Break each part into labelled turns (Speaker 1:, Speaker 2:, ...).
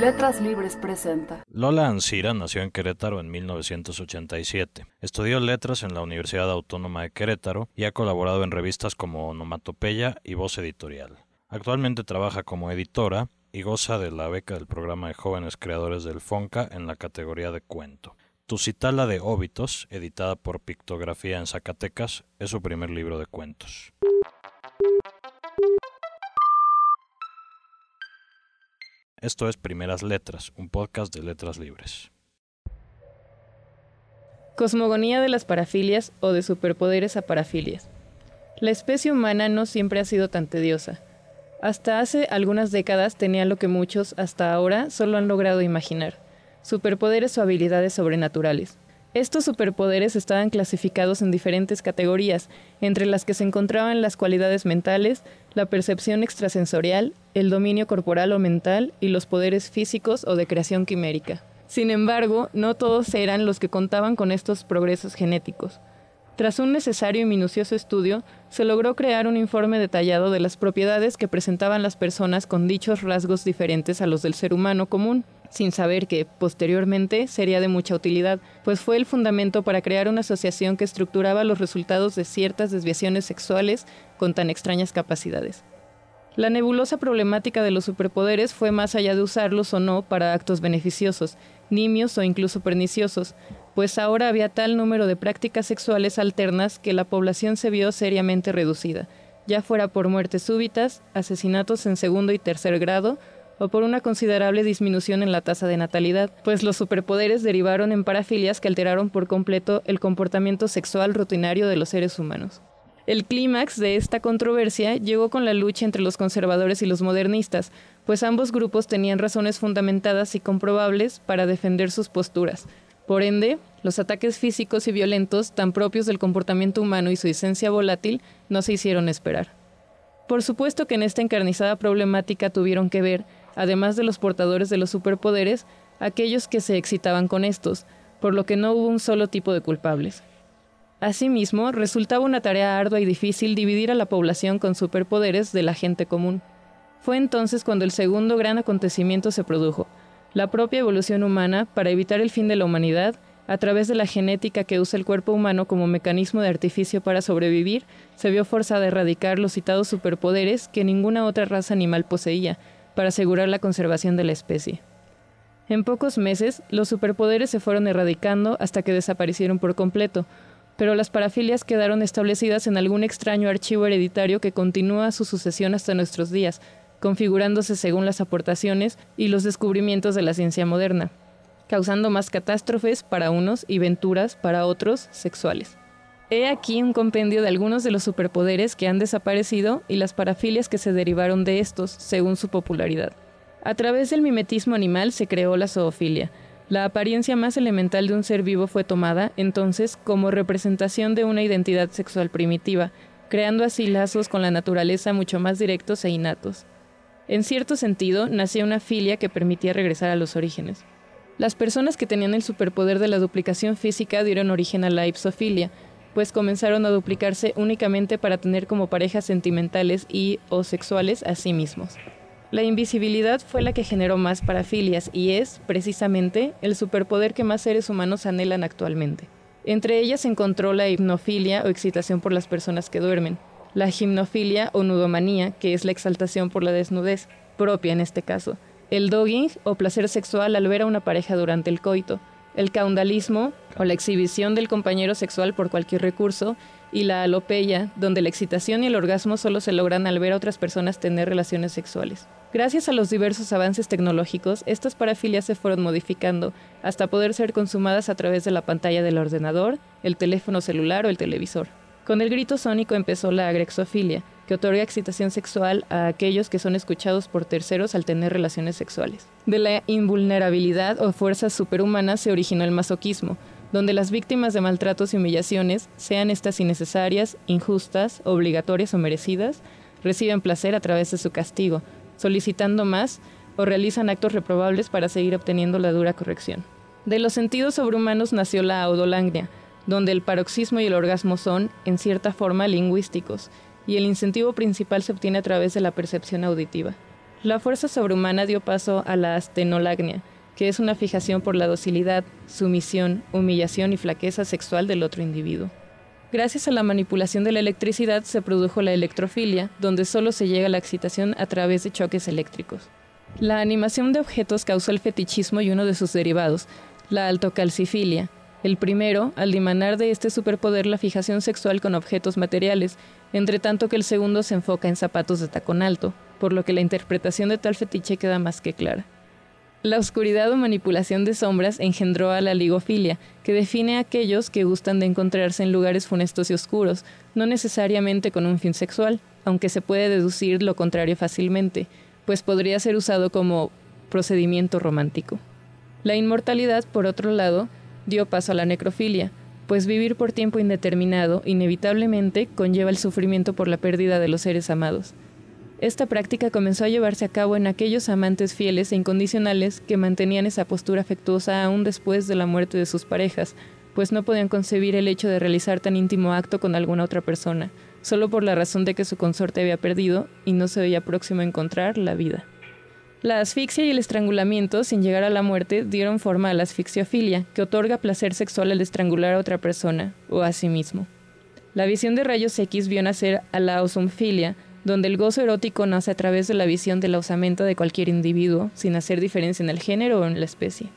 Speaker 1: Letras Libres presenta.
Speaker 2: Lola Ancira nació en Querétaro en 1987. Estudió letras en la Universidad Autónoma de Querétaro y ha colaborado en revistas como Onomatopeya y Voz Editorial. Actualmente trabaja como editora y goza de la beca del programa de jóvenes creadores del FONCA en la categoría de cuento. Tusitala de Óbitos, editada por Pictografía en Zacatecas, es su primer libro de cuentos. Esto es Primeras Letras, un podcast de letras libres.
Speaker 3: Cosmogonía de las parafilias o de superpoderes a parafilias. La especie humana no siempre ha sido tan tediosa. Hasta hace algunas décadas tenía lo que muchos hasta ahora solo han logrado imaginar, superpoderes o habilidades sobrenaturales. Estos superpoderes estaban clasificados en diferentes categorías, entre las que se encontraban las cualidades mentales, la percepción extrasensorial, el dominio corporal o mental y los poderes físicos o de creación quimérica. Sin embargo, no todos eran los que contaban con estos progresos genéticos. Tras un necesario y minucioso estudio, se logró crear un informe detallado de las propiedades que presentaban las personas con dichos rasgos diferentes a los del ser humano común, sin saber que, posteriormente, sería de mucha utilidad, pues fue el fundamento para crear una asociación que estructuraba los resultados de ciertas desviaciones sexuales con tan extrañas capacidades. La nebulosa problemática de los superpoderes fue más allá de usarlos o no para actos beneficiosos, nimios o incluso perniciosos, pues ahora había tal número de prácticas sexuales alternas que la población se vio seriamente reducida, ya fuera por muertes súbitas, asesinatos en segundo y tercer grado, o por una considerable disminución en la tasa de natalidad, pues los superpoderes derivaron en parafilias que alteraron por completo el comportamiento sexual rutinario de los seres humanos. El clímax de esta controversia llegó con la lucha entre los conservadores y los modernistas, pues ambos grupos tenían razones fundamentadas y comprobables para defender sus posturas, por ende, los ataques físicos y violentos, tan propios del comportamiento humano y su esencia volátil, no se hicieron esperar. Por supuesto que en esta encarnizada problemática tuvieron que ver, además de los portadores de los superpoderes, aquellos que se excitaban con estos, por lo que no hubo un solo tipo de culpables. Asimismo, resultaba una tarea ardua y difícil dividir a la población con superpoderes de la gente común. Fue entonces cuando el segundo gran acontecimiento se produjo, la propia evolución humana para evitar el fin de la humanidad a través de la genética que usa el cuerpo humano como mecanismo de artificio para sobrevivir, se vio forzada a erradicar los citados superpoderes que ninguna otra raza animal poseía, para asegurar la conservación de la especie. En pocos meses, los superpoderes se fueron erradicando hasta que desaparecieron por completo, pero las parafilias quedaron establecidas en algún extraño archivo hereditario que continúa su sucesión hasta nuestros días, configurándose según las aportaciones y los descubrimientos de la ciencia moderna, causando más catástrofes para unos y venturas para otros sexuales. He aquí un compendio de algunos de los superpoderes que han desaparecido y las parafilias que se derivaron de estos, según su popularidad. A través del mimetismo animal se creó la zoofilia. La apariencia más elemental de un ser vivo fue tomada, entonces, como representación de una identidad sexual primitiva, creando así lazos con la naturaleza mucho más directos e innatos. En cierto sentido, nacía una filia que permitía regresar a los orígenes. Las personas que tenían el superpoder de la duplicación física dieron origen a la ipsofilia, pues comenzaron a duplicarse únicamente para tener como parejas sentimentales y o sexuales a sí mismos. La invisibilidad fue la que generó más parafilias y es, precisamente, el superpoder que más seres humanos anhelan actualmente. Entre ellas se encontró la hipnofilia o excitación por las personas que duermen, la gimnofilia o nudomanía, que es la exaltación por la desnudez, propia en este caso, el dogging o placer sexual al ver a una pareja durante el coito, el caudalismo o la exhibición del compañero sexual por cualquier recurso, y la alopecia, donde la excitación y el orgasmo solo se logran al ver a otras personas tener relaciones sexuales. Gracias a los diversos avances tecnológicos, estas parafilias se fueron modificando hasta poder ser consumadas a través de la pantalla del ordenador, el teléfono celular o el televisor. Con el grito sónico empezó la agrexofilia, que otorga excitación sexual a aquellos que son escuchados por terceros al tener relaciones sexuales. De la invulnerabilidad o fuerzas superhumanas se originó el masoquismo, donde las víctimas de maltratos y humillaciones, sean estas innecesarias, injustas, obligatorias o merecidas, reciben placer a través de su castigo, solicitando más o realizan actos reprobables para seguir obteniendo la dura corrección. De los sentidos sobrehumanos nació la audolangnia, donde el paroxismo y el orgasmo son, en cierta forma, lingüísticos, y el incentivo principal se obtiene a través de la percepción auditiva. La fuerza sobrehumana dio paso a la astenolagnia, que es una fijación por la docilidad, sumisión, humillación y flaqueza sexual del otro individuo. Gracias a la manipulación de la electricidad se produjo la electrofilia, donde solo se llega a la excitación a través de choques eléctricos. La animación de objetos causó el fetichismo y uno de sus derivados, la altocalcifilia. El primero, al dimanar de este superpoder la fijación sexual con objetos materiales, entre tanto que el segundo se enfoca en zapatos de tacón alto, por lo que la interpretación de tal fetiche queda más que clara. La oscuridad o manipulación de sombras engendró a la ligofilia, que define a aquellos que gustan de encontrarse en lugares funestos y oscuros, no necesariamente con un fin sexual, aunque se puede deducir lo contrario fácilmente, pues podría ser usado como procedimiento romántico. La inmortalidad, por otro lado, dio paso a la necrofilia, pues vivir por tiempo indeterminado inevitablemente conlleva el sufrimiento por la pérdida de los seres amados. Esta práctica comenzó a llevarse a cabo en aquellos amantes fieles e incondicionales que mantenían esa postura afectuosa aún después de la muerte de sus parejas, pues no podían concebir el hecho de realizar tan íntimo acto con alguna otra persona, solo por la razón de que su consorte había perdido y no se veía próximo a encontrar la vida. La asfixia y el estrangulamiento, sin llegar a la muerte, dieron forma a la asfixiofilia, que otorga placer sexual al estrangular a otra persona, o a sí mismo. La visión de rayos X vio nacer a la osumfilia, donde el gozo erótico nace a través de la visión de la osamenta de cualquier individuo, sin hacer diferencia en el género o en la especie.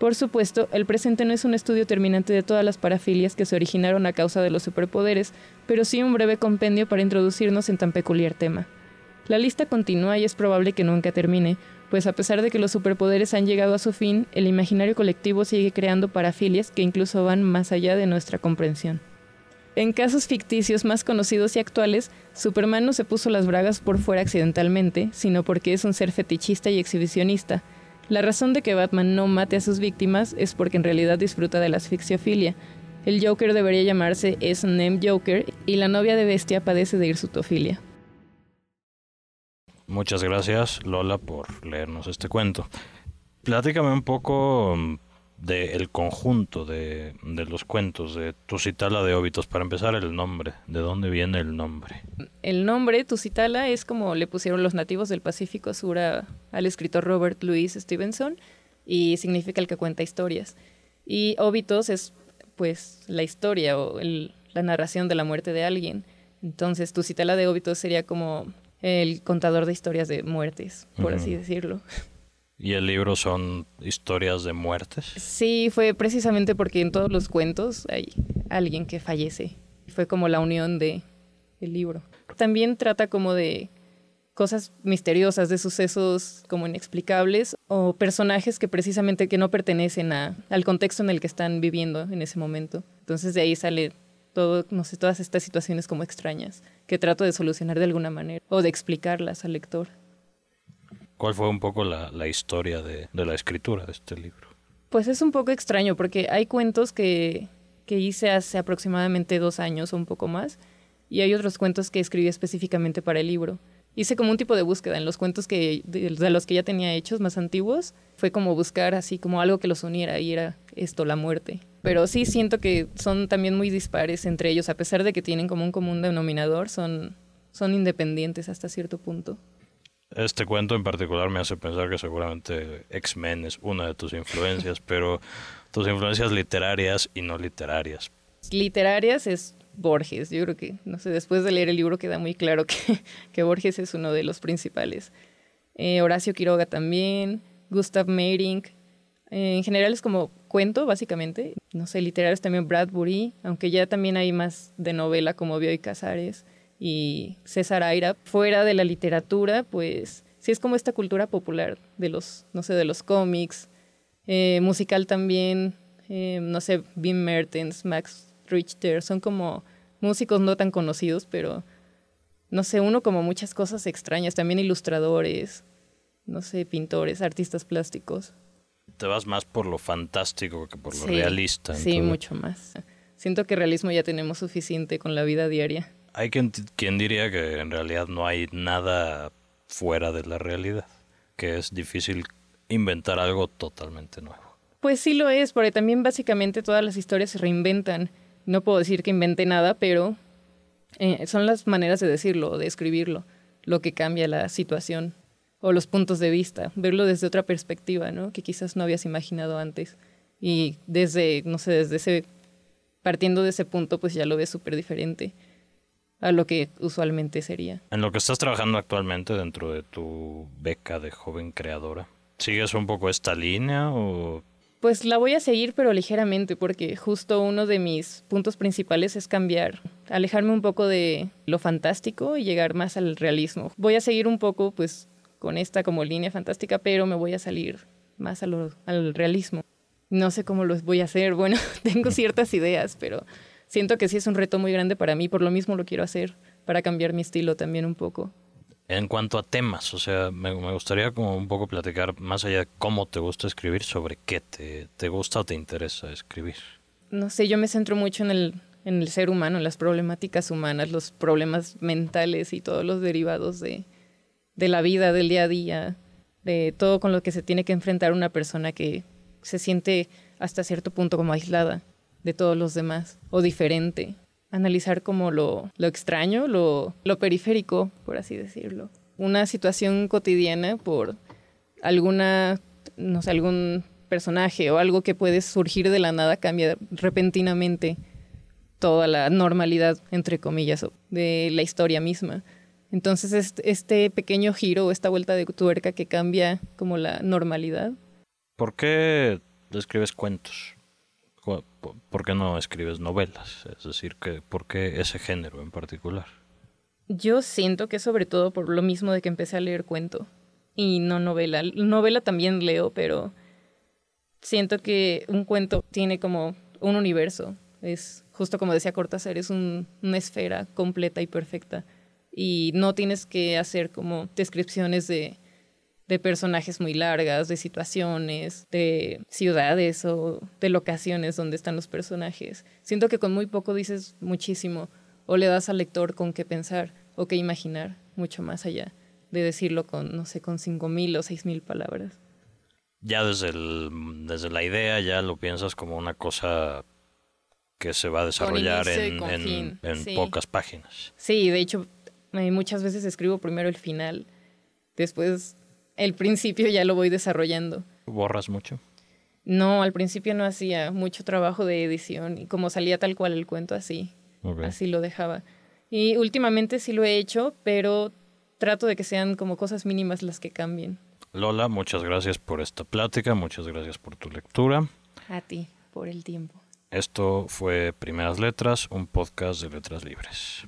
Speaker 3: Por supuesto, el presente no es un estudio terminante de todas las parafilias que se originaron a causa de los superpoderes, pero sí un breve compendio para introducirnos en tan peculiar tema. La lista continúa y es probable que nunca termine, pues a pesar de que los superpoderes han llegado a su fin, el imaginario colectivo sigue creando parafilias que incluso van más allá de nuestra comprensión. En casos ficticios más conocidos y actuales, Superman no se puso las bragas por fuera accidentalmente, sino porque es un ser fetichista y exhibicionista, la razón de que Batman no mate a sus víctimas es porque en realidad disfruta de la asfixiofilia. El Joker debería llamarse S&M Joker y la novia de Bestia padece de hirsutofilia.
Speaker 2: Muchas gracias Lola por leernos este cuento. Platícame un poco del conjunto de, los cuentos de Tusitala de Óbitos. Para empezar, el nombre. ¿De dónde viene el nombre?
Speaker 3: El nombre Tusitala es como le pusieron los nativos del Pacífico Sur al escritor Robert Louis Stevenson y significa el que cuenta historias. Y Óbitos es pues la historia o la narración de la muerte de alguien. Entonces Tusitala de Óbitos sería como el contador de historias de muertes, por así decirlo.
Speaker 2: ¿Y el libro son historias de muertes?
Speaker 3: Sí, fue precisamente porque en todos los cuentos hay alguien que fallece. Fue como la unión de el libro. También trata como de cosas misteriosas, de sucesos como inexplicables o personajes que precisamente que no pertenecen a, al contexto en el que están viviendo en ese momento. Entonces de ahí sale todo, no sé, todas estas situaciones como extrañas que trato de solucionar de alguna manera o de explicarlas al lector.
Speaker 2: ¿Cuál fue un poco la, historia de, la escritura de este libro?
Speaker 3: Pues es un poco extraño porque hay cuentos que, que hice hace aproximadamente dos años o un poco más y hay otros cuentos que escribí específicamente para el libro. Hice como un tipo de búsqueda en los cuentos que, de, de, los que ya tenía hechos más antiguos. Fue como buscar así como algo que los uniera y era esto, la muerte. Pero sí siento que son también muy dispares entre ellos, a pesar de que tienen como un común denominador, son, son independientes hasta cierto punto.
Speaker 2: Este cuento en particular me hace pensar que seguramente X-Men es una de tus influencias, pero tus influencias literarias y no literarias.
Speaker 3: Literarias es Borges, yo creo que, no sé, después de leer el libro queda muy claro que, que Borges es uno de los principales. Eh, Horacio Quiroga también, Gustav Meyrink, en general es como cuento, básicamente. No sé, literarios también Bradbury, aunque ya también hay más de novela como Bioy Casares y César Aira. Fuera de la literatura, pues sí es como esta cultura popular de los, no sé, de los cómics, eh, musical también, eh, no sé, Wim Mertens, Max Richter, son como músicos no tan conocidos, pero no sé, uno como muchas cosas extrañas, también ilustradores, no sé, pintores, artistas plásticos.
Speaker 2: Te vas más por lo fantástico que por lo realista.
Speaker 3: Sí, mucho más. Siento que realismo ya tenemos suficiente con la vida diaria.
Speaker 2: Hay quien, quien diría que en realidad no hay nada fuera de la realidad, que es difícil inventar algo totalmente nuevo.
Speaker 3: Pues sí lo es, porque también básicamente todas las historias se reinventan. No puedo decir que invente nada, pero eh, son las maneras de decirlo, de escribirlo, lo que cambia la situación. O los puntos de vista, verlo desde otra perspectiva, ¿no? Que quizás no habías imaginado antes. Y desde, no sé, desde ese, partiendo de ese punto, pues ya lo ves súper diferente a lo que usualmente sería.
Speaker 2: En lo que estás trabajando actualmente dentro de tu beca de joven creadora, ¿sigues un poco esta línea o
Speaker 3: pues la voy a seguir, pero ligeramente, porque justo uno de mis puntos principales es cambiar, alejarme un poco de lo fantástico y llegar más al realismo. Voy a seguir un poco, pues, con esta como línea fantástica, pero me voy a salir más al realismo. No sé cómo lo voy a hacer. Bueno, tengo ciertas ideas, pero siento que sí es un reto muy grande para mí. Por lo mismo lo quiero hacer, para cambiar mi estilo también un poco.
Speaker 2: En cuanto a temas, o sea, me, gustaría como un poco platicar más allá de cómo te gusta escribir, sobre qué te, te gusta o te interesa escribir.
Speaker 3: No sé, yo me centro mucho en el, en el ser humano, en las problemáticas humanas, los problemas mentales y todos los derivados de, de la vida, del día a día, de todo con lo que se tiene que enfrentar una persona que se siente hasta cierto punto como aislada de todos los demás o diferente analizar como lo, lo extraño, lo, lo periférico, por así decirlo. Una situación cotidiana por alguna, no sé, algún personaje o algo que puede surgir de la nada cambia repentinamente toda la normalidad, entre comillas, de la historia misma. Entonces, este pequeño giro o esta vuelta de tuerca que cambia como la normalidad.
Speaker 2: ¿Por qué describes cuentos? ¿por qué no escribes novelas? Es decir, que, ¿por qué ese género en particular?
Speaker 3: Yo siento que sobre todo por lo mismo de que empecé a leer cuento y no novela. Novela también leo, pero siento que un cuento tiene como un universo. Es justo como decía Cortázar, es una esfera completa y perfecta. Y no tienes que hacer como descripciones de de personajes muy largas, de situaciones, de ciudades o de locaciones donde están los personajes. Siento que con muy poco dices muchísimo o le das al lector con qué pensar o qué imaginar, mucho más allá de decirlo con, no sé, con cinco mil o seis mil palabras.
Speaker 2: Ya desde, el, desde la idea ya lo piensas como una cosa que se va a desarrollar en, en, pocas páginas.
Speaker 3: Sí, de hecho, muchas veces escribo primero el final, después el principio ya lo voy desarrollando.
Speaker 2: ¿Borras mucho?
Speaker 3: No, al principio no hacía mucho trabajo de edición y como salía tal cual el cuento así, así lo dejaba. Y últimamente sí lo he hecho, pero trato de que sean como cosas mínimas las que cambien.
Speaker 2: Lola, muchas gracias por esta plática, muchas gracias por tu lectura.
Speaker 3: A ti, por el tiempo.
Speaker 2: Esto fue Primeras Letras, un podcast de letras libres.